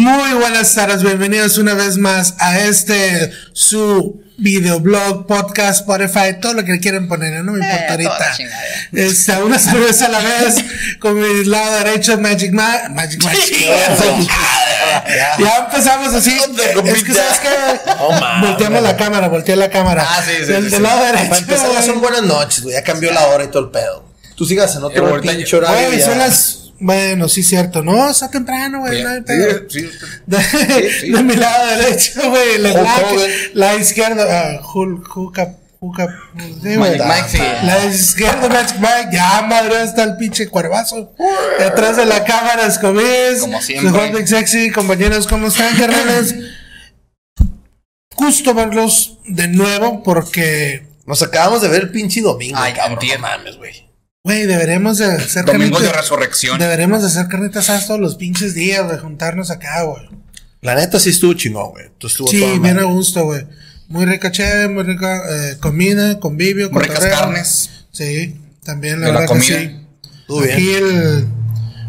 Muy buenas tardes, bienvenidos una vez más a este su videoblog, podcast, Spotify, todo lo que quieren poner, no me importa Eh, ahorita. Este, una cerveza a la vez, con mi lado derecho Magic Ma Magic Magic. Ya. ya empezamos así. Es que sabes que volteamos la cámara, volteé la cámara. Ah, sí, sí, Del, sí, del sí. lado derecho. Para empezar, ya son buenas noches, güey. Ya cambió la hora y todo el pedo. Tú sigas en Eh, otro pinche horario. Güey, ya. son las. Bueno, sí, cierto. No, está temprano, güey. no. Sí, sí. De, sí. de mi lado derecho, güey. La, la- izquierda, ah, Hulk, Hulk, Hulk, Mike. La izquierda, Magic Mike. Ya, madre, está el pinche cuervazo. Detrás de la cámara, Escobis. Como siempre. Big Sexy, compañeros, ¿cómo están, carnales? Gusto verlos de nuevo porque, Nos acabamos de ver el pinche domingo, Ay, cabrón. No mames, güey. Güey, deberemos de hacer Domingos de carnitas- resurrección. Deberemos de hacer carnitas asadas todos los pinches días, de juntarnos acá, güey. La neta sí estuvo chingón, güey. Sí, bien a gusto, güey. Muy rica chévere, muy rica eh, comida, convivio, Muy ricas carnes. Sí, también la De la verdad que comida. sí. Estuvo bien. Aquí el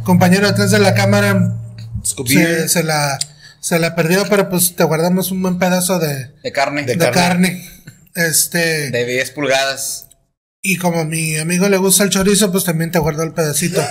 compañero atrás de la cámara se, se la se la perdió, pero pues te guardamos un buen pedazo de, De carne. de De, carne. Este, 10 pulgadas. Y como a mi amigo le gusta el chorizo, pues también te guardó el pedacito.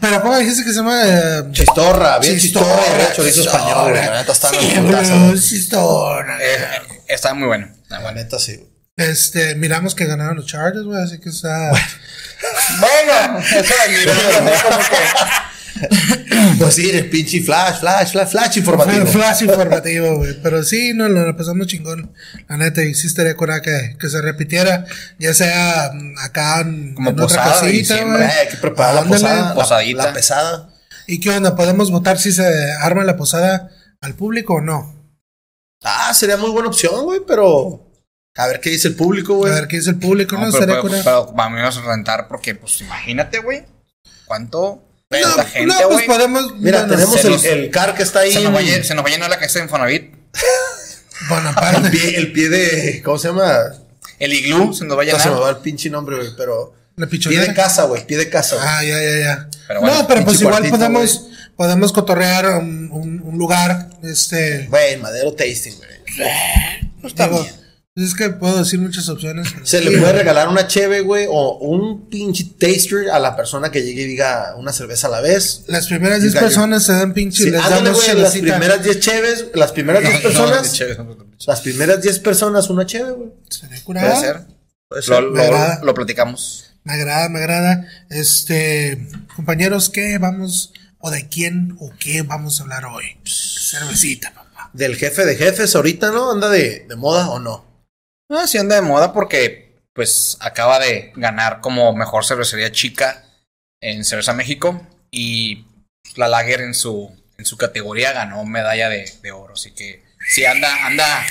Pero ¿cómo dijiste que se llama? Eh, Chistorra, bien chistorra. Chistorra, chorizo español. La neta está sí, bro, chistorra. Eh, está muy bueno. La bueno. neta sí. Este, miramos que ganaron los Chargers, güey, así que está. Bueno, eso de mirar, así como que. Pues sí, el pinche flash, flash, flash, flash informativo. Flash informativo, güey. Pero sí, no, lo pasamos chingón. La neta, y sí estaría cura que, que se repitiera, ya sea mm, acá en, Como en otra posada casita, diciembre, güey. Eh, hay que preparar la posada. la- Posadita. La, pesada. ¿Y qué onda? ¿Podemos votar si se arma la posada al público o no? Ah, sería muy buena opción, güey, pero. A ver qué dice el público, A güey. ver qué dice el público, ¿no? No, pero, estaría pero, pero vamos a rentar porque, pues, imagínate, güey. ¿Cuánto? No, ¿Cuánta no, pues güey? podemos. Mira, bueno, tenemos el, nos- el car que está ahí. se, nos va a, en- llen- se nos va a llenar la casa de Infonavit. el, Bonaparte. pie, el pie de. ¿Cómo se llama? El iglú se nos va a No se me llenar. va el pinche nombre, güey, pero. La Pie de casa, güey, pie de casa. Ah, ya, ya, ya. Pero bueno, no, pero pues igual cuartito, podemos, podemos cotorrear un, un, un lugar, este. Güey, madero tasting, güey. No está bien. Es que puedo decir muchas opciones. Se sí, le puede güey. regalar una cheve, güey, o un pinche taster a la persona que llegue y diga una cerveza a la vez. Las primeras You 10 got your- personas se dan pinche y Sí, les ándale, damos güey, las primeras 10 cheves, las primeras 10 personas, No, las primeras 10 personas una cheve, güey. Sería Puede curada. ser. Puede ser. Lo, lo- lo platicamos. Me agrada, me agrada. Este, compañeros, ¿qué vamos o de quién o qué vamos a hablar hoy? Cervecita, papá. Del jefe de jefes ahorita, ¿no? ¿Anda de, de moda o no? Ah, sí anda de moda porque, pues, acaba de ganar como mejor cervecería chica en Cerveza México y la Lager en su, en su categoría ganó medalla de, de oro. Así que sí, anda, anda,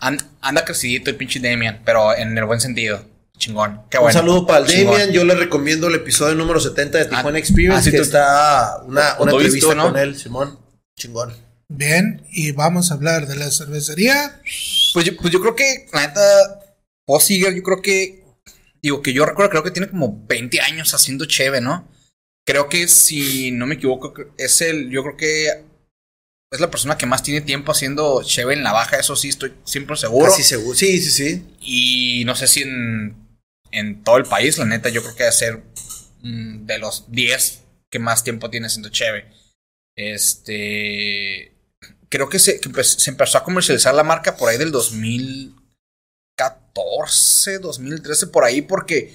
an- anda crecidito el pinche Damian, pero en el buen sentido. Chingón. Qué Un bueno. saludo para el Chingón. Damian. Yo le recomiendo el episodio número 70 de Tijuana Ah, Experience, ah, sí, que tú- está una, entrevista ¿no? con él, Simón. Chingón. Bien, y vamos a hablar de la cervecería. Pues yo, pues yo creo que, la neta, Possiger, yo creo que, digo, que yo recuerdo, creo que tiene como 20 años haciendo cheve, ¿no? Creo que si no me equivoco, es el, yo creo que es la persona que más tiene tiempo haciendo cheve en la baja, eso sí, estoy siempre seguro. Casi seguro. Sí, sí, sí. Y no sé si en, en todo el país, la neta, yo creo que debe ser mm, de los 10 que más tiempo tiene haciendo cheve. Este. Creo que se, que empe- se empezó a comercializar la marca por ahí del 2014, 2013, por ahí, porque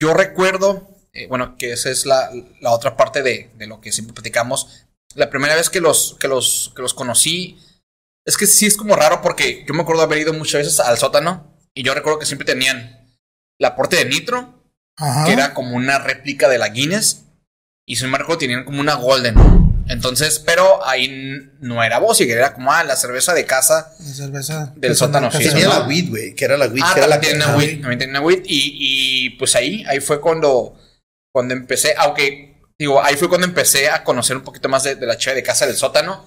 yo recuerdo, eh, bueno, que esa es la, la otra parte de, de lo que siempre platicamos. La primera vez que los, que los, que los conocí, es que sí es como raro porque yo me acuerdo haber ido muchas veces al sótano y yo recuerdo que siempre tenían la aporte de nitro, Ajá. que era como una réplica de la Guinness, y sin embargo tenían como una Golden. Entonces, pero ahí no era vos, era como ah, la cerveza de casa. La cerveza. Del sótano, sí, Tenía ¿no? la weed, güey, que era la weed, Ah, que era la que... tenía wheat, también tenía y, y pues ahí, ahí fue cuando, cuando empecé, aunque digo, ahí fue cuando empecé a conocer un poquito más de, de la cheve de casa del sótano.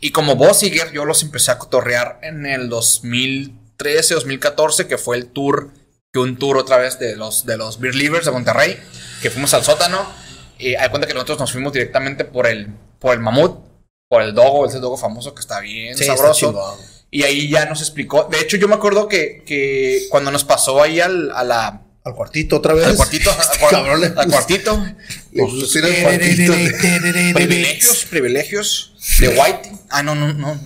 Y como Bossiger, yo los empecé a cotorrear en el 2013, 2014, que fue el tour, que un tour otra vez de los, de los Beer Leavers de Monterrey, que fuimos al sótano. Y hay cuenta que nosotros nos fuimos directamente por el, por el mamut, por el dogo, ese dogo famoso que está bien Sí, sabroso. y ahí ya nos explicó. De hecho, yo me acuerdo que, que cuando nos pasó ahí al, a la, Al cuartito otra vez. al cuartito, al, Este cuar- cabrón le al cuartito, le cuartito. privilegios, privilegios de White. Ah, no, no, no.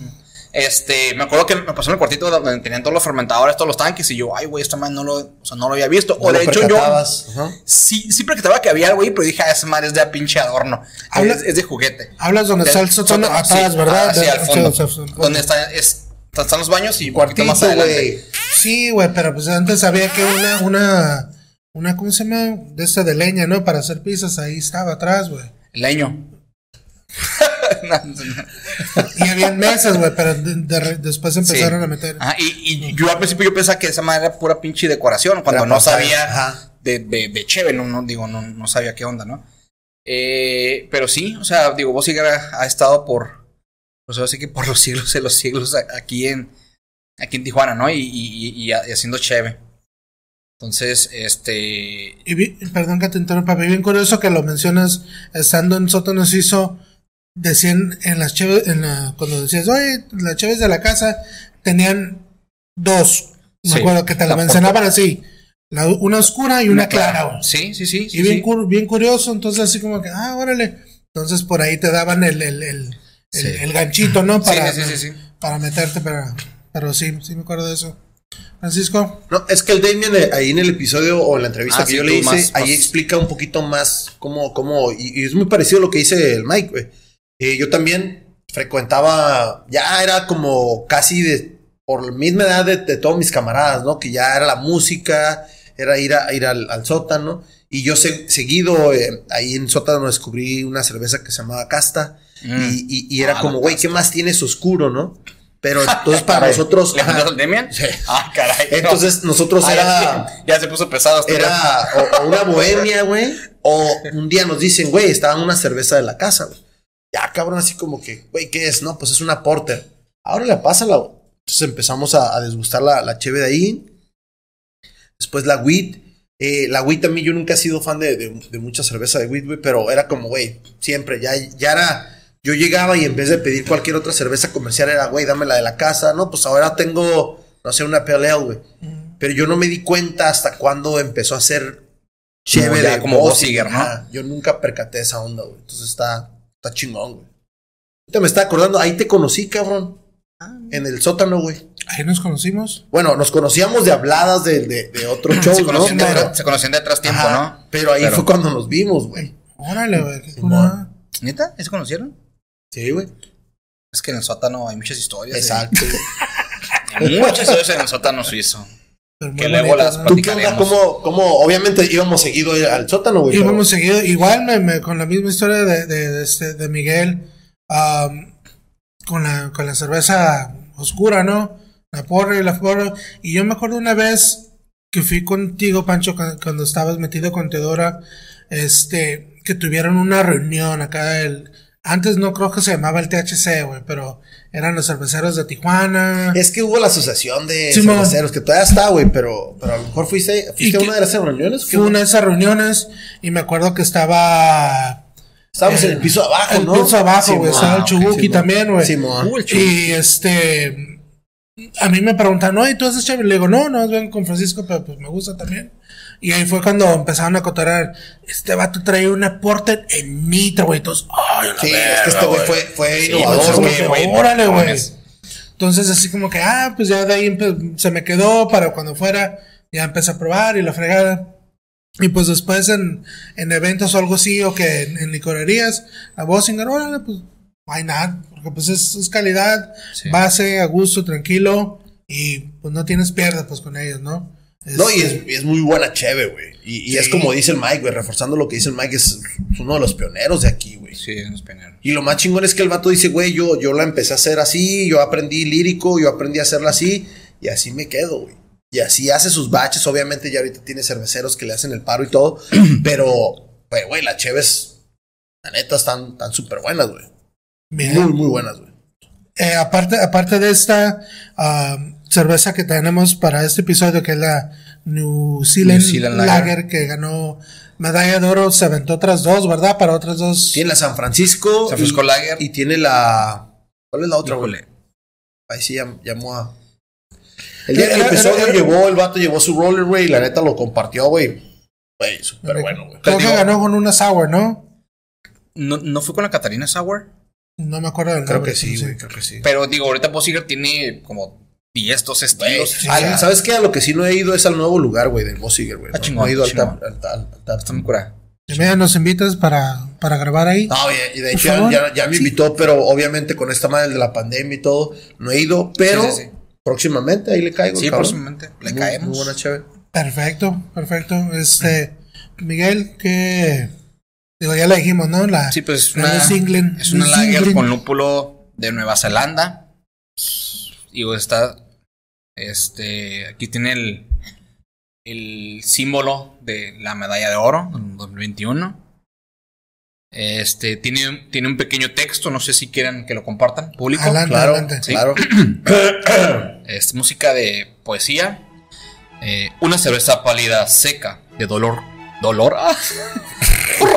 Este, me acuerdo que me pasó en el cuartito donde tenían todos los fermentadores, todos los tanques, y yo, ay, güey, esta madre no lo, o sea, no lo había visto. No o de hecho, yo percatabas. Ajá. sí, sí percataba que había algo ahí, pero dije, ah, esa madre es de pinche adorno. Habla- Es, es de juguete. Hablas donde está el sótano Sí, ¿verdad? ah, sí, De- al fondo. sí, sí, sí. Donde está, es, están los baños y un poquito Cuartito, más adelante. Sí, güey, pero pues antes había que una, una, una, ¿cómo se llama? De esta de leña, ¿no? Para hacer pizzas, ahí estaba atrás, güey. Leño. Y había mesas, güey, pero de- de- después empezaron Sí. a meter. Ajá, y, y yo al principio yo pensaba que esa madre era pura pinche decoración, cuando no sabía de, de, de cheve, no, no, digo, no, no sabía qué onda, ¿no? Eh, pero sí, o sea, digo, vos ha, ha estado por, pues ahora sí que por los siglos de los siglos aquí en, aquí en Tijuana, ¿no? Y, y, y- y haciendo cheve. Entonces, este, Y vi- perdón que te interrumpa, pero bien curioso que lo mencionas estando en Sótano Suizo. Decían en las cheves, en la, cuando decías, oye, las cheves de la casa tenían dos. Me Sí, acuerdo que te la la mencionaban así: la- una oscura y una, clara, güey. Sí, sí, sí. sí, Y bien, sí. cur- bien curioso, entonces así como que, ah, órale. Entonces por ahí te daban el, el, el, el- Sí. el ganchito, ¿no? Sí, Para, sí, sí, sí. para meterte, pero, pero sí, sí me acuerdo de eso. Francisco, No, es que el Damien eh, ahí en el episodio o en la entrevista Ah, que sí, yo le hice, más- ahí más- explica un poquito más cómo, cómo, y, y es muy parecido a lo que dice el Mike, güey. Eh, yo también frecuentaba, ya era como casi de, por la misma edad de, de todos mis camaradas, ¿no? Que ya era la música, era ir, a, ir al, al sótano. Y yo se- seguido, eh, ahí en sótano descubrí una cerveza que se llamaba Casta. Mm. Y, y- y era Ah, como, güey, ¿qué más tienes oscuro, no? Pero entonces para Caray, nosotros... ¿Le ajá. Demian? Sí. Ah, caray. no. Entonces nosotros Ah, era... ya, ya se puso pesado. este Era o, o una bohemia, güey. O un día nos dicen, güey, estaba en una cerveza de la casa, güey. Ya, cabrón, así como que, güey, ¿qué es? No, pues es una porter. Ahora le pásala, güey. Entonces empezamos a, a desgustar la, la cheve de ahí. Después la wheat. Eh, la wheat también yo nunca he sido fan de, de, de mucha cerveza de wheat, güey. Pero era como, güey, siempre. Ya, ya era... Yo llegaba y en vez de pedir cualquier otra cerveza comercial era, güey, dame la de la casa. No, pues ahora tengo, no sé, una pale ale, güey. Pero yo no me di cuenta hasta cuando empezó a ser chévere. ya como Bossiger, ¿no? Yo nunca percaté esa onda, güey. Entonces está, está chingón, güey. Ahorita me estaba acordando, ahí te conocí, cabrón. En el sótano, güey. ahí nos conocimos. Bueno, nos conocíamos de habladas de, de, de otros shows, se, ¿no? conocían de Pero, atrás- se conocían de atrás tiempo, ajá, ¿no? pero ahí Pero- fue cuando nos vimos, güey. Órale, güey, curada. ¿Neta? ¿Ya se conocieron? Sí, güey. Es que en el sótano hay muchas historias. Exacto. güey. Hay muchas historias en el sótano suizo. Que luego las. ¿Tú qué onda? Platicaremos. ¿Cómo, cómo? Obviamente íbamos seguido al sótano, güey. pero- Íbamos seguido, igual me, me- con la misma historia de, de, de este, de Miguel, con, la, con la cerveza oscura, ¿no? La porra y la porra. Y yo me acuerdo una vez que fui contigo, Pancho, cu- cuando estabas metido con Teodora, este, que tuvieron una reunión acá. El, antes no creo que se llamaba el THC, güey, pero eran los cerveceros de Tijuana. Es que hubo la asociación de cerveceros, que todavía está, güey, pero, pero a lo mejor fuiste, ¿Y fuiste a una de las reuniones. ¿Qué Fue una de esas reuniones y me acuerdo que estaba Estábamos en el piso abajo, el ¿no? piso abajo, güey. Simón. Estaba el Chubuki también, güey. El. Y este. A mí me preguntan, ¿no? ¿Y tú haces chévere? Le digo, no, no, vengo con Francisco, pero pues me gusta también. Y ahí fue cuando empezaron a cotorar. Este vato trae una porter en nitro, güey. Entonces, ¡ay, la Sí, verga, es que este güey fue, fue Sí, innovador, güey. órale, güey. Entonces, así como que, ah, pues ya de ahí se me quedó para cuando fuera, ya empecé a probar y la fregada. Y pues después en, en eventos o algo así, o que en, en licorerías, la Bossinger, órale, pues, why not? Porque pues es, es calidad, Sí. base, a gusto, tranquilo, y pues no tienes pierde pues con ellos, ¿no? No, y Este, es, es muy buena cheve, güey. Y, y es como dice el Mike, güey, reforzando lo que dice el Mike, es uno de los pioneros de aquí, güey. Sí, en los pioneros. Y lo más chingón es que el vato dice, güey, yo, yo la empecé a hacer así, yo aprendí lírico, yo aprendí a hacerla así, y así me quedo, güey. Y así hace sus baches, obviamente ya ahorita tiene cerveceros que le hacen el paro y todo, pero, güey, las cheves, la neta, están súper buenas, güey. Muy, muy buenas, güey. Eh, aparte, aparte de esta ah, cerveza que tenemos para este episodio, que es la New Zealand, New Zealand Lager. Lager. que ganó medalla de oro, se aventó otras dos, ¿verdad? Para otras dos. Tiene la San Francisco. San Francisco y, Lager. Y tiene la. ¿Cuál es la otra, güey? Ahí sí llam- llamó a. El día que Era- empezó, era- lo llevó, el vato llevó su roller, güey, y la neta lo compartió, güey. Güey, súper bueno, güey. Creo que ganó con una sour, ¿no? ¿No, ¿No fue con la Catarina Sour? No me acuerdo del Creo nombre, que sí, güey, creo que sí. Pero digo, ahorita Bossiger tiene como 10, 12 Güey, estilos. sí. ¿Sabes qué? A lo que sí no he ido es al nuevo lugar, güey, del Bossiger, güey. Ah, No, he ido al tap, al, al- al tap. Está muy cura. Y mira, nos invitas para, para grabar ahí. No, y, y de hecho ya, me Sí. invitó, pero obviamente con esta madre de la pandemia y todo, no he ido, pero Sí, sí, sí. próximamente ahí le caigo. Sí, cabrón. próximamente. Le Muy- caemos. Muy buena chévere. Perfecto, perfecto. Este, Miguel, que. Digo, ya le dijimos, ¿no? La, Sí, pues es una, es lager con lúpulo de Nueva Zelanda. Digo, está. Este. Aquí tiene el. El símbolo de la medalla de oro en 2021. Este. Tiene, tiene un pequeño texto. No sé si quieren que lo compartan. Público. Adelante, Claro, adelante. Sí. claro. Es música de poesía. Eh, una cerveza pálida seca de dolor. ¿Dolor? Ah.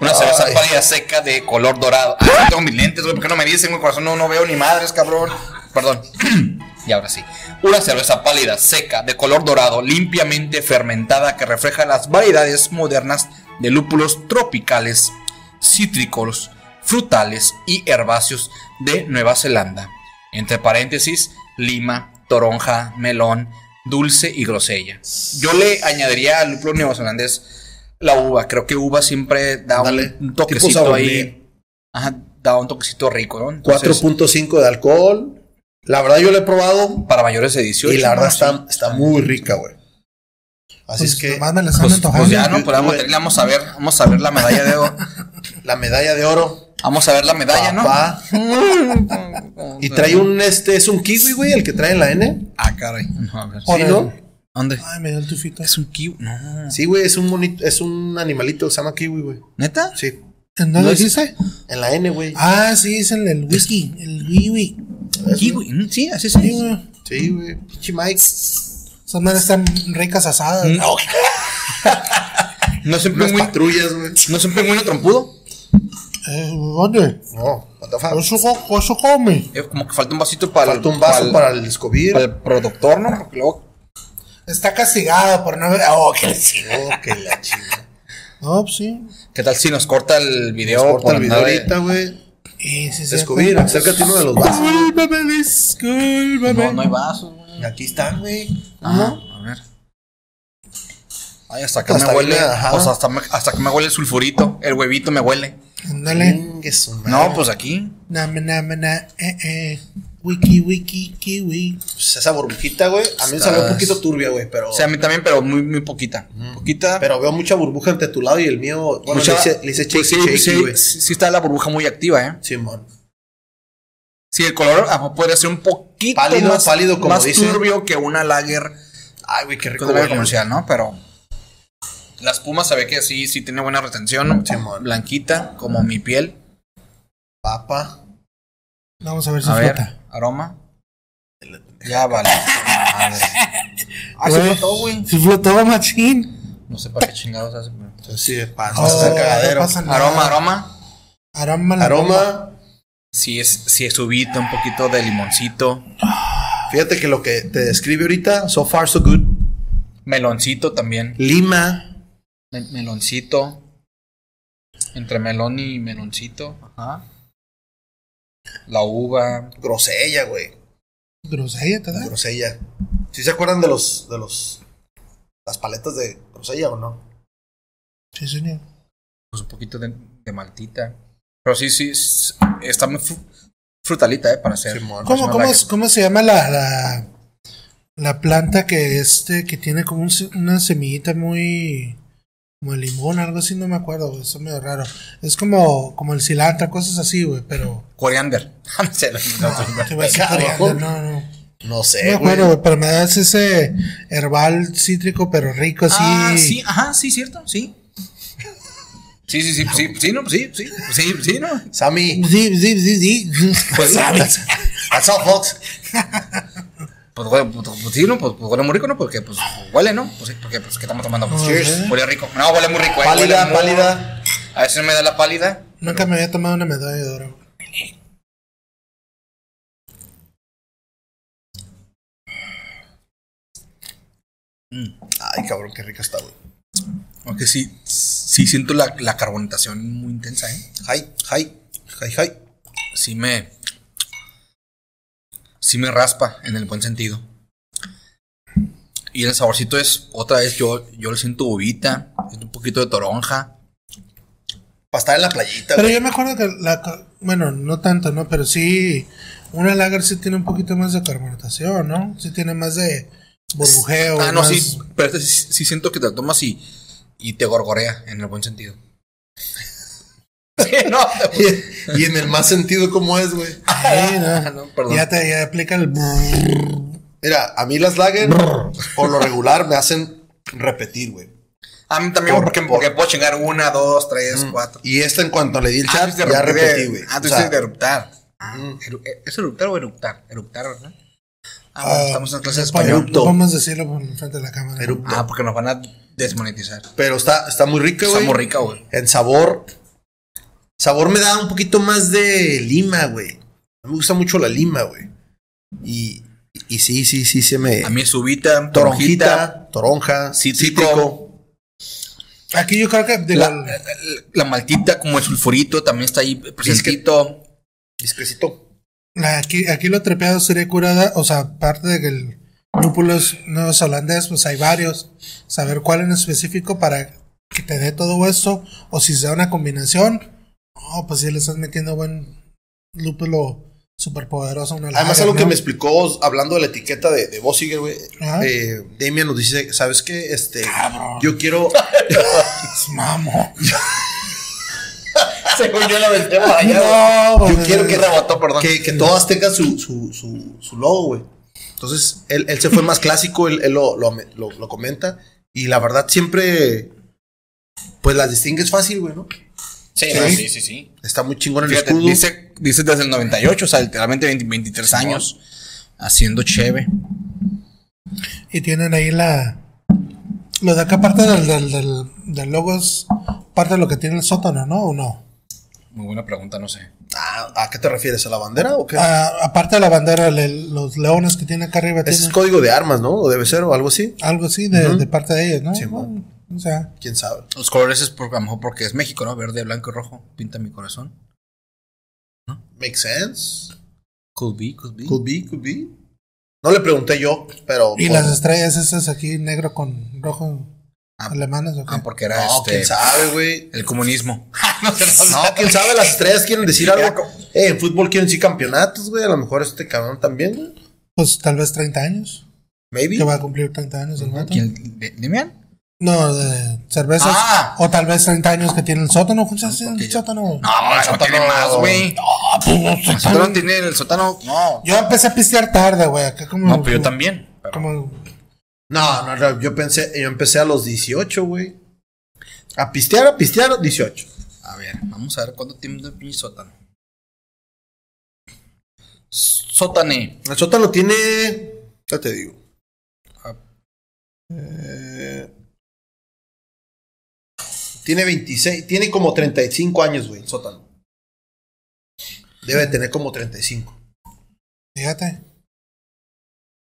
una cerveza Ay. pálida seca de color dorado. Ah, tengo mis lentes, güey. ¿Por qué no me dicen, güey? Corazón, no, no veo ni madres, cabrón. Perdón. Y ahora sí. Una cerveza pálida seca de color dorado, limpiamente fermentada, que refleja las variedades modernas de lúpulos tropicales, cítricos, frutales y herbáceos de Nueva Zelanda. Entre paréntesis, lima, toronja, melón, dulce y grosella. Yo le añadiría al lúpulo neozelandés la uva. Creo que uva siempre da un- Dale. un, Tipo toquecito ahí. Ajá, da un toquecito rico, ¿no? Entonces, 4.5 de alcohol. La verdad yo la he probado para mayores de 18. y la verdad ¿no? está, está muy rica, güey. Así Pues es que me Pues, pues ya, ¿no? Pues vamos, a vamos ver, vamos a ver la medalla de oro. la medalla de oro, Vamos a ver la medalla, papá. ¿no? Y trae un, este, es un kiwi, güey, el que trae en la N. Ah, caray. No, a ver. Por ¿Sí, no? ¿Dónde? Ay, me dio el tufito. Es un kiwi. No. Sí, güey, es un monito, es un animalito, se llama kiwi, güey. ¿Neta? Sí. ¿En dónde No dice? En la N, güey. Ah, sí, es el, el whisky. El whisky. Kiwi. Mm, Sí, así Sí, sí. güey. Sí, güey. Pinche Mike. Esas madres están ricas asadas. Mm. No es un Unas pingüino. patrullas, güey. No es un pingüino trompudo. Eh, ¿Dónde? No, what the fuck. Eso, eso come. Eh, como que falta un vasito para Falta un vaso para el escobir. para el productor, ¿no? Porque luego. Está castigado por no haber. Oh, qué le- Oh, que la chingada. No, pues sí. ¿Qué tal si nos corta el video? Corta por el video ahorita, güey. Sí, sí, sí. Escobir, acércate uno de los vasos. Discúlpame, discúlpame. No, no hay vasos, güey. Aquí están, güey. Ajá, a ver. Ay, hasta que Hasta me huele. O sea, hasta, me- hasta que me huele el sulfurito. El huevito me huele. Ándale. No, pues aquí. Nama, nama, na, eh, eh. Wiki, wiki, kiwi. Pues esa burbujita, güey. A mí me salió un poquito turbia, güey, pero. O sea, a mí también, pero muy, muy poquita. Poquita. pero veo mucha burbuja entre tu lado y el mío. Bueno, mucha- le hice, le hice pues sí, sí, güey. sí, sí está la burbuja muy activa, ¿eh? Simón. Sí, el color ah, podría ser un poquito Pálido, más, pálido, como más dice. turbio que una lager Ay, güey, qué rico. con lager comercial, ¿no? Pero la espuma se ve que sí, sí tiene buena retención. Blanquita, como mi piel. Papa. Vamos a ver si A ver, flota. aroma. Ya vale. Madre. Ah, se flotó, güey. Si flotó, machín. No sé para qué chingados hace. pero- sí, pasa. Oh, pasa el cagadero. no pasa nada. Aroma, aroma. Aroma. la- Aroma. Sí es, sí es subito, un poquito de limoncito. Fíjate que lo que te describe ahorita, so far so good. Meloncito también. Lima. Me- meloncito. Entre melón y meloncito. Ajá. La uva. Grosella, güey. Grosella, ¿te da? Grosella. ¿Sí se acuerdan de los, de los, las paletas de grosella o no? Sí, señor. Pues un poquito de, de maltita. Pero sí, sí. es- Está muy fru- frutalita, ¿eh? Para hacer. ¿Cómo, cómo, es- cómo se llama la, la, la planta que este, que tiene como un una semillita muy, como el limón, algo así, no me acuerdo, güey, eso es medio raro. Es como, como el cilantro, cosas así, güey, pero... Coriander. No sé, no, no, no. no, no. No No sé, güey. güey, pero me das ese herbal cítrico, pero rico, así. Ah, sí, ajá, sí, cierto, sí. Sí, sí, sí, sí, sí, no, sí, sí, sí, sí, no. Sammy. Sí, sí, sí, sí. Pues, That's all, folks. Pues, güey, pues, pues, sí, ¿no? Pues, pues, huele muy rico, ¿no? Porque, pues, huele, ¿no? Pues sí, porque, pues, ¿qué estamos tomando? Pues, cheers. Huele rico. No, huele muy rico, eh. Pálida, muy- pálida. A veces me da la pálida. Nunca me había tomado una medalla de oro. Ay, cabrón, qué rica está, güey. Aunque sí, sí siento la, la carbonatación muy intensa, ¿eh? Hi, hi, hi, hi. Sí me... Sí me raspa, en el buen sentido. Y el saborcito es, otra vez, yo, yo lo siento uvita, siento un poquito de toronja. Para estar en la playita, Pero güey. yo me acuerdo que la. Bueno, no tanto, ¿no? Pero sí. Una lager sí tiene un poquito más de carbonatación, ¿no? Sí tiene más de burbujeo. Ah, no, más- sí, pero este sí, sí siento que te lo tomas y, y te gorgorea, en el buen sentido. Sí, no, Y en el más sentido, ¿cómo es, güey? Sí, no. no, perdón. Ya te ya aplica el. Mira, a mí las lager, por lo regular, me hacen repetir, güey. A mí también, Por- porque, por- porque puedo chingar una, dos, tres, cuatro. Y esta, en cuanto le di el Ah, chat, ya repetí, güey. Ah, tú dices de eruptar. Ah, mm. eru- ¿Es eruptar o eructar? Eruptar, ¿verdad? Ah, Ah, bueno, estamos en clase de español. no Podemos decirlo por frente de la cámara. Erupto. Ah, porque nos van a desmonetizar. Pero está, está muy rica, Está güey. muy rica, güey. En sabor. Sabor me da un poquito más de lima, güey. Me gusta mucho la lima, güey. Y, y sí, sí, sí, se me. A mí es uvita, toronjita, toronja, cítrico. cítrico. Aquí yo creo que. digo, La, la- la maltita, como el sulfurito, también está ahí presentito. Discrecito. aquí, aquí lo trepeado sería curada. O sea, aparte de que el lúpulo es, holandés, pues hay varios. Saber cuál en específico para que te dé todo esto. O si se da una combinación. No, pues si le estás metiendo buen lúpulo super poderoso a una Además, algo que me explicó hablando de la etiqueta de, de Bossiger, güey. Ajá. Eh, Damian nos dice, ¿sabes qué? Este, Cabrón. yo quiero. Mamo. Según yo la vendé para No, Yo güey. quiero que, rebotó, perdón. que, que todas tengan su, su, su, su logo, güey. Entonces, él, él se fue más clásico, él, él lo, lo, lo- lo comenta. Y la verdad, siempre. Pues las distingues fácil, güey, ¿no? Sí, Sí. no, sí, sí, sí. Está muy chingón el Fíjate, escudo. dice, dice desde el 98, o sea, literalmente 20 23 años haciendo cheve. Y tienen ahí la. Lo de acá, parte del, del, del, del logo, es parte de lo que tiene el sótano, ¿no? ¿O no? Muy buena pregunta, no sé. Ah, ¿A qué te refieres? ¿A la bandera o qué? Ah, aparte de la bandera, los leones que tiene acá arriba, Ese es código de armas, ¿no? O debe ser, o algo así. algo así de, de parte de ellos, ¿no? Sí, Bueno, o sea, Quién sabe. Los colores es por, a lo mejor porque es México, ¿no? Verde, blanco y rojo. Pinta mi corazón. Make sense. Could be, could be. Could be, could be. No le pregunté yo, pero. y por- las estrellas esas aquí, negro con rojo, Ah, alemanes, ¿o qué? Ah, porque era No, este, quién sabe, güey. el comunismo. no, sé, no. No, quién sabe, las estrellas quieren decir algo. Eh, en fútbol quieren decir campeonatos, güey. A lo mejor este cabrón también, güey. Pues tal vez 30 años. Maybe. Que va a cumplir 30 años el vato. ¿Quién? ¿De- ¿Demian? No, de cervezas. Ah. O tal vez 30 años que tiene el sótano. ¿Cómo se hace el sótano? No, eso tiene más, güey. Ah, pues, no, El sótano tiene el sótano. No. Yo empecé a pistear tarde, güey. Acá como. No, pero yo también. Pero- Como, No, no, no, yo pensé, yo empecé a los 18, güey. A pistear, a pistear, 18. A ver, vamos a ver cuánto tiene de pinche sótano. Sótane. El sótano tiene. Ya te digo. Ah. Eh, tiene 26, tiene como 35 años, güey, el sótano. Debe tener como 35. fíjate.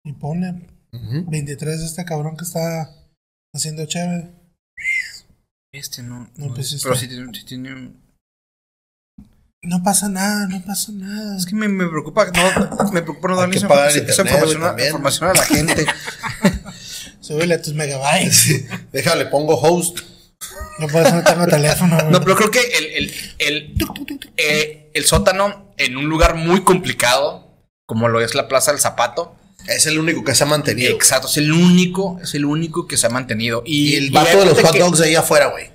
Y pone Ujú. 23 de este cabrón que está haciendo chévere. Este no. No, no pues es- este. pero sí tiene, sí tiene- No pasa nada, no pasa nada. Es que me, me preocupa. No, me preocupa no darle que esa, esa información, a, información a la gente. Súbele a tus megabytes. Sí. Déjale, pongo host. No por eso no tengo teléfono, güey. No, pero creo que el, el, el, eh, el sótano en un lugar muy complicado, como lo es la Plaza del Zapato, Es el único que se ha mantenido. exacto, es el único, es el único que se ha mantenido. Y, Y el y vato de los hot que- dogs de ahí afuera, güey.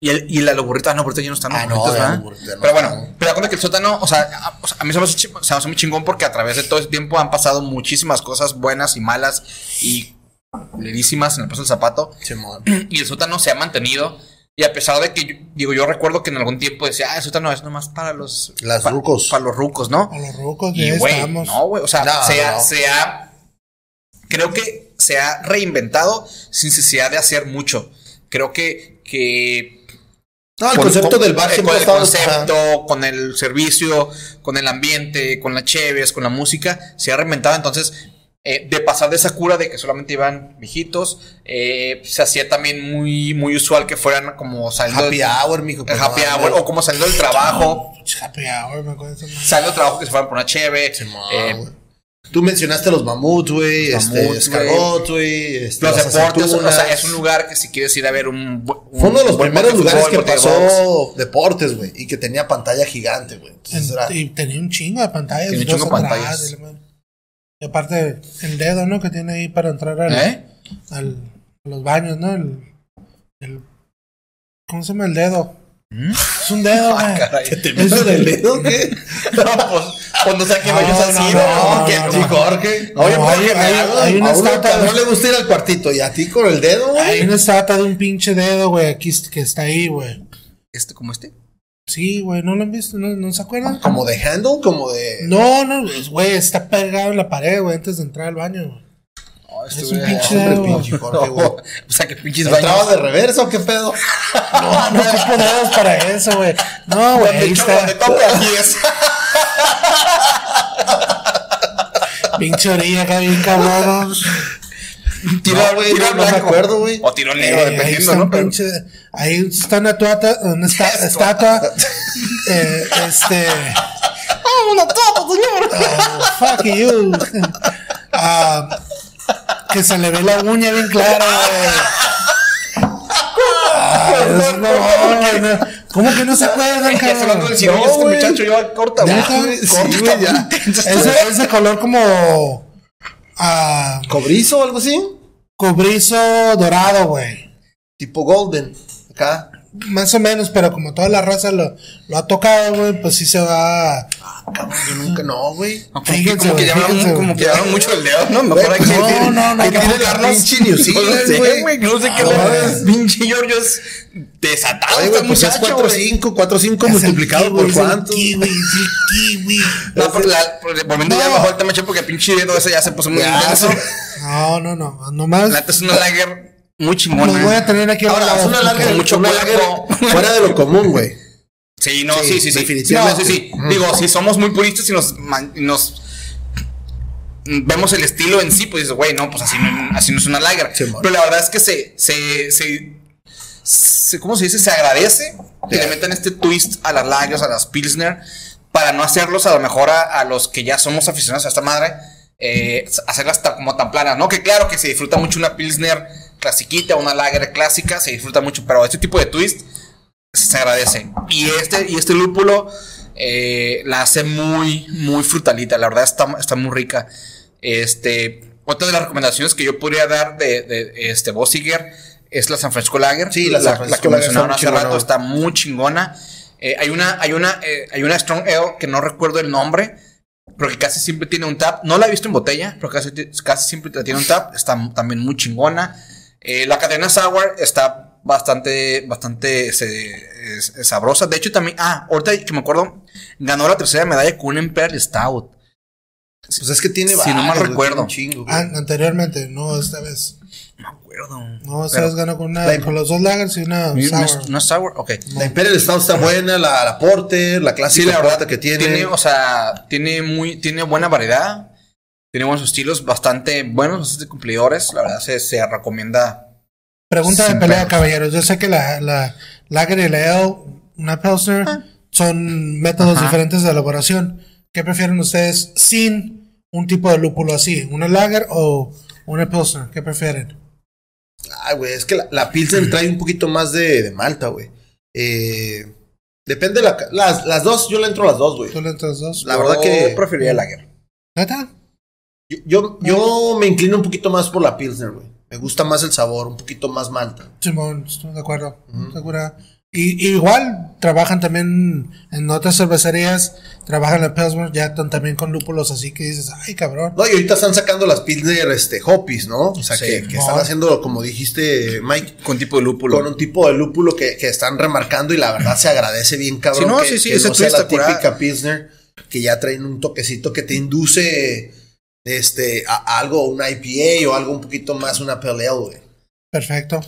Y, el, y la los burritos, no, burritos ya no están. los Ah, no, Pero bueno, pero da cuenta que el sótano, o sea, a, o sea, a mí se me, hace, se me hace muy chingón porque a través de todo ese tiempo han pasado muchísimas cosas buenas y malas y lerísimas en el paso del zapato. Simón. Y el sótano se ha mantenido. Y a pesar de que, yo- digo, yo recuerdo que en algún tiempo decía, ah, el sótano es nomás para los... Las pa- rucos. Para los rucos, ¿no? A los rucos, Y, güey, no, güey, o sea, No, se, no, ha, no. se ha creo que se ha reinventado sin necesidad de hacer mucho. Creo que, que No, el con- concepto con- del bar eh, siempre con el concepto, con el servicio, con el ambiente, con las cheves, con la música, se ha reinventado. Entonces, eh, de pasar de esa cura de que solamente iban viejitos, eh, se hacía también muy, muy usual que fueran como saliendo Happy hour, mijo. el happy hour, o como saliendo del trabajo, Happy hour, me acuerdo saliendo del trabajo que se fueran por una cheve. eh, Tú mencionaste los mamuts, güey, Los este, escargot, güey, este, los deportes, o sea, es un lugar que si quieres ir a ver un, un Fue uno de los primeros de lugares que de pasó deportes, güey, y que tenía pantalla gigante, güey. Y tenía un chingo de pantallas. Tiene un chingo de pantallas. Y aparte, el dedo, ¿no? Que tiene ahí para entrar al, ¿Eh? al- a los baños, ¿no? El, el- ¿Cómo se llama el dedo? Es un dedo, Ah, güey. caray. ¿Te metes del dedo, qué? No, pues, pues a qué No, no, así, no, ¿no? no, Que no, sí, no. Jorge. No, Oye, hay- Jorge, me hay- una a uno estatua de- no le gusta ir al cuartito, y a ti con el dedo, güey. Hay una estatua de un pinche dedo, güey, aquí que está ahí, güey. ¿Este como este? Sí, güey, ¿no lo han visto? ¿No, no se acuerdan? Como de handle, como de. No, no, es- güey, está pegado en la pared, güey, antes de entrar al baño. güey. No, Es este un pinche pinche Jorge, güey. O sea, que pinches ¿Entrabas baños. de reversa o qué pedo? No, no ocupo dedos para eso, güey. No, güey, ahí está. es. Pinche orilla acá bien cabrón. Tira, No, güey, tira no, no me acuerdo, güey. O tiro negro, Eh, ahí dependiendo, está ¿no? pinche- ahí está una tuata, una esta- estatua. eh, este. una tapa, señor! oh, fuck you. Ah, que se le ve la uña bien clara, güey. Ay, es- no, no. ¿Cómo que no se acuerdan, se hablando cabrón? del No, este muchacho ya corta, güey. Corta, Sí, güey, ya. Ese, ese color como ah, ¿Cobrizo o algo así? cobrizo dorado, güey. Tipo golden. Acá. Más o menos, pero como toda la raza lo, lo ha tocado, güey, pues sí se va. Cabrón, yo nunca no, güey. Como, que, fíjense, como que mucho el dedo, ¿no? Mejor hay que no, no, no, hay que no, buscarnos. pinche New Zealand, güey. No sé qué le. Pinche Giorgio es desatado. Oye, este güey, pues es muchacho, 4 güey. 5, 4 5 Es el multiplicado por es el cuánto. Kiwi, es el kiwi. No, por la, volviendo ya bajó el tema, porque pinche dedo ese ya se puso muy intenso. No, no, no. Nomás. La es una lager muy Los chingona. voy a tener aquí Ahora, es una lager, mucho fuera de lo común, güey. Sí, no, Sí, sí, sí, sí. definitivamente. No, sí, sí. Digo, si somos muy puristas y nos, vemos el estilo en sí, pues dices, güey, no, pues así no, así no es una. Sí, man. Pero la verdad es que se, se, se, se- ¿cómo se dice? Se agradece que le metan este twist a las lagers, a las pilsner, para no hacerlos a lo mejor a, a los que ya somos aficionados a esta madre, eh, hacerlas como tan planas, ¿no? Que claro que se disfruta mucho una pilsner clasiquita, una lager clásica, se disfruta mucho, pero este tipo de twist se agradece. Y este, y este lúpulo eh, la hace muy, muy frutalita. La verdad está, está muy rica. Este, otra de las recomendaciones que yo podría dar de, de este Bossiger es la San Francisco Lager. Sí, la San Francisco que mencionaron hace rato está muy chingona. Eh, hay una, hay una, eh, hay una Strong Ale que no recuerdo el nombre. Pero que casi siempre tiene un tap. No la he visto en botella, pero casi, casi siempre tiene un tap. Está también muy chingona. Eh, la cadena Sour está bastante, bastante se- es- es sabrosa. De hecho, también, ah, ahorita que me acuerdo, ganó la tercera medalla con un Imperial Stout. Pues es que tiene Si no mal recuerdo. tiene chingo. An- anteriormente, no esta vez. No me acuerdo. No, esta vez ganó con, una, La- con los dos lagers y una ¿No es- sour. ¿No es sour? Ok. La Imperial Stout está buena, la, la Porter, la Sí, clásica la verdad que tiene. o sea, tiene muy, tiene buena variedad. Tiene buenos estilos, bastante buenos, bastante cumplidores. La verdad se, se recomienda. Pregunta de pelea, pedos. caballeros. Yo sé que la, la lager y la ale, una pilsner, son métodos Ajá. diferentes de elaboración. ¿Qué prefieren ustedes sin un tipo de lúpulo así? ¿Una lager o una pilsner? ¿Qué prefieren? Ay, güey, es que la, la Pilsen trae un poquito más de, de malta, güey. Eh, depende de la. ca- Las, las dos, yo le entro a las dos, güey. ¿Tú le entras dos? La verdad que- Yo preferiría la guerra. ¿Neta? Yo, yo, yo me inclino un poquito más por la Pilsner, güey. Me gusta más el sabor, un poquito más malta. Simón, estoy de acuerdo. Segura. Y, y igual trabajan también en otras cervecerías, trabajan la Pilsner ya ton- también con lúpulos así que dices, ay cabrón. No, y ahorita están sacando las Pilsner este, Hoppies, ¿no? O sea, Sí. que, están haciendo, como dijiste, Mike, Con tipo de lúpulo. con un tipo de lúpulo que, que están remarcando y la verdad se agradece bien, cabrón. Sí, no, que, sí, sí, que ese no sea la típica Pilsner, que ya traen un toquecito que te induce este, a- algo, una IPA o algo un poquito más, una pale ale, güey. Perfecto.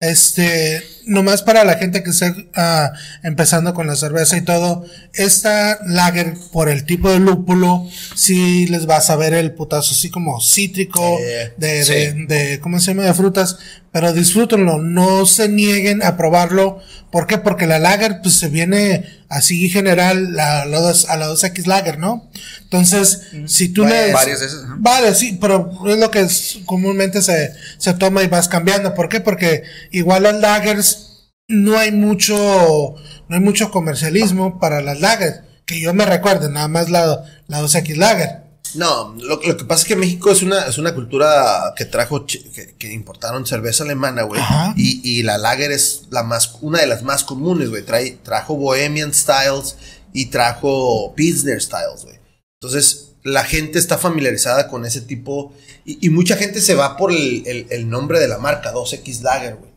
Este, nomás para la gente que está ah, empezando con la cerveza y todo, esta lager, por el tipo de lúpulo, sí les va a saber el putazo así como cítrico, Eh, de, sí. de, de, ¿cómo se llama? De frutas, pero disfrútenlo, no se nieguen a probarlo. ¿Por qué? Porque la lager, pues se viene así general la, la dos- a la 2X lager, ¿no? Entonces, si tú le... Varias esas, ajá. Vale, sí, pero es lo que es- comúnmente se, se toma y vas cambiando. ¿Por qué? Porque igual las lagers no hay mucho, no hay mucho comercialismo para las lagers. Que yo me recuerde, nada más la, la 2X lager. No, lo, lo que pasa es que México es una, es una cultura que trajo, que, que importaron cerveza alemana, güey. Y, y la lager es la más, una de las más comunes, güey. Trajo Bohemian Styles y trajo Pilsner Styles, güey. Entonces, la gente está familiarizada con ese tipo. Y, y mucha gente se va por el, el- el nombre de la marca, 2X Lager, güey.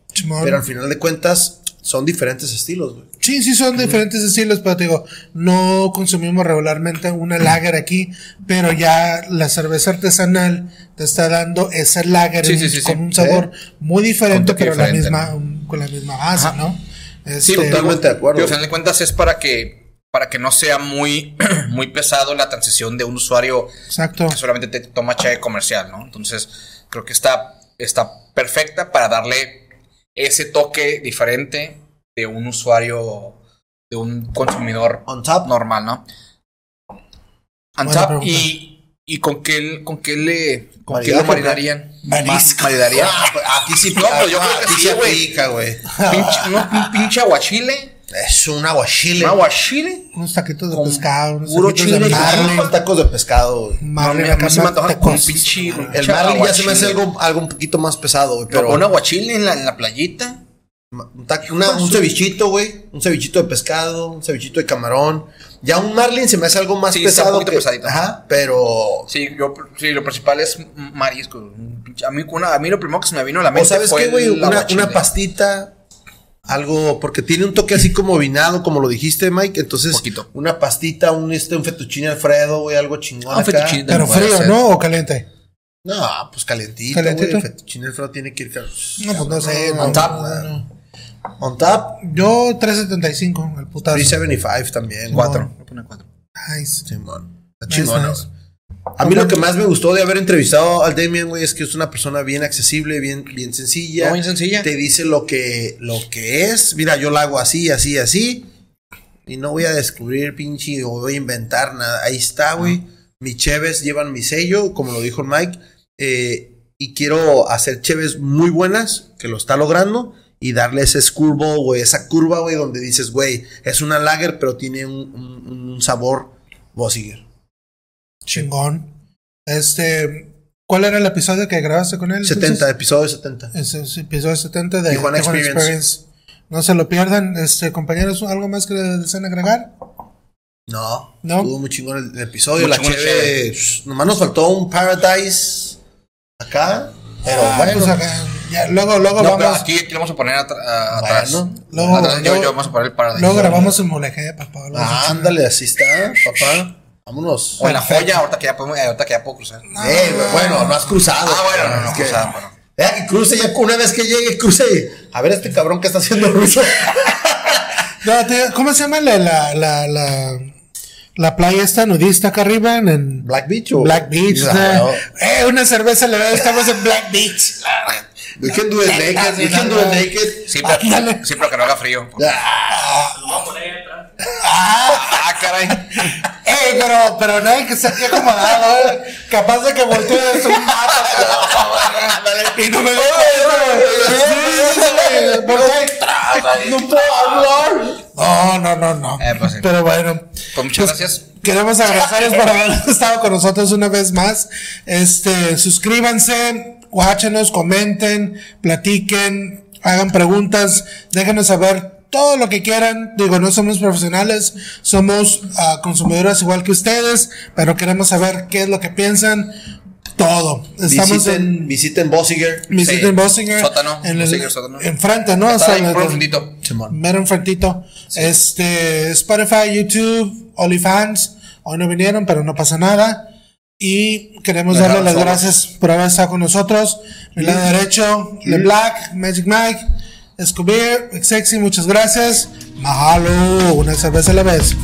Pero al final de cuentas, son diferentes estilos, güey. Sí, sí, son diferentes estilos, pero te digo, no consumimos regularmente una lager aquí, pero ya la cerveza artesanal te está dando ese lager Sí, sí, sí, con sí. un sabor muy diferente, pero la misma, con la misma base, Ajá. ¿no? Sí, Este, totalmente de acuerdo. Al final de cuentas es para que, para que no sea muy, muy pesado la transición de un usuario Exacto. que solamente te toma chai comercial, ¿no? Entonces, creo que está, está perfecta para darle ese toque diferente de un usuario, de un consumidor On top. normal, ¿no? On top, y, y con qué, con qué le, con qué lo marinarían. Marisco. Ma- Maridarían. Ah, pues, aquí sí, No, pero yo ah, creo que sí, güey. un pinche aguachile. Es un aguachile. Un aguachile. Unos taquitos de Con pescado, unos puro taquitos chile marlin. Unos tacos de pescado, Marlin acá se me antoja con un. El marlin ya se me hace algo, algo un poquito más pesado, güey. Pero Pero un aguachile en la, en la playita. un, una- un cevichito, güey. Un cevichito de pescado, un cevichito de camarón. Ya un marlin se me hace algo más Sí, un pesado. que- pesadito. Ajá, pero. Sí, yo, sí, lo principal es marisco. Un A mí, una- a mí lo primero que se me vino a la mente O sabes fue qué, güey, una, una pastita. Algo, porque tiene un toque así como vinado, como lo dijiste, Mike. Entonces, Poquito. una pastita, un, este, un fettuccine alfredo, güey, algo chingón. Ah, acá. fettuccine. Pero frío, ser. ¿no? O caliente. No, pues calentito, ¿Calentito? güey. El fettuccine alfredo tiene que ir. No, pues no sé. On no, top. no, no. On tap, Yo 375, el putazo. 375 también. Cuatro. Me pone cuatro. Nice. Simón. Está Nice, chingón, nice. güey. A mí lo que más me gustó de haber entrevistado al Damien, güey, es que es una persona bien accesible, bien, bien sencilla. No, bien sencilla. Te dice lo que, lo que es. Mira, yo la hago así, así, así. Y no voy a descubrir, pinche, o voy a inventar nada. Ahí está, güey. Mis cheves llevan mi sello, como lo dijo el Mike. eh, y quiero hacer cheves muy buenas, que lo está logrando. Y darle ese screwball, güey, esa curva, güey, donde dices, güey, es una lager, pero tiene un, un- un sabor Bossiger. Chingón. Este, ¿cuál era el episodio que grabaste con él? 70, entonces? episodio 70. Ese es episodio 70 de Tijuana Experience. No se lo pierdan. Este, compañeros, ¿algo más que desean agregar? No, ¿No? estuvo muy chingón el, el episodio. Muy la el cheve, nomás nos faltó un Paradise acá. Pero Ah, bueno, pues acá, ya, luego, luego No, vamos. aquí, aquí lo vamos a poner atra- a- atrás. Bueno. Luego- atrás yo, luego- yo vamos a poner el Paradise. Luego grabamos en Moleje, papá. Ah, ándale, así está, papá. Vámonos. O en la joya, ahorita que ya, podemos, eh, ahorita que ya puedo cruzar. Eh, bueno, no has cruzado. Ah, bueno, no, no, que- cruzado, bueno. Eh, que cruce ya una vez que llegue, cruce. A ver este cabrón que está haciendo ruso. No, ¿Cómo se llama la, la, la, la, la playa esta nudista acá arriba? En, en Black Beach o Black Beach. ¿no? Eh, una cerveza, le estamos en Black Beach. You can do it naked. You can do it naked. Sí, pero, Ándale. sí, pero que no haga frío. Ah, Ah, caray. Eh, pero, pero no hay que ser aquí acomodado, eh. Capaz de que voltee es un mapa. y no me deja No puedo hablar. No, no, no, no. Eh, pues sí. Pero bueno. Pues muchas gracias. Queremos agradecerles por haber estado con nosotros una vez más. Este, suscríbanse, guáchenos, comenten, platiquen, hagan preguntas, déjenos saber todo lo que quieran. Digo, no somos profesionales, somos ah, consumidores igual que ustedes, pero queremos saber qué es lo que piensan. Todo. Estamos visiten, en visiten Bossiger. visiten Sí. Bossinger. Sótano, en el, Bossinger sótano. enfrente, ¿no? Está O sea, ahí en el- por un frentito. Simón. Mero enfrentito. Este, Spotify, YouTube, OnlyFans. Hoy no vinieron, pero no pasa nada. Y queremos darle las gracias por haber estado con nosotros. Mi lado derecho, Le Black, Magic Mike, Escobar, Sexy, muchas gracias. Mahalo, una cerveza a la vez.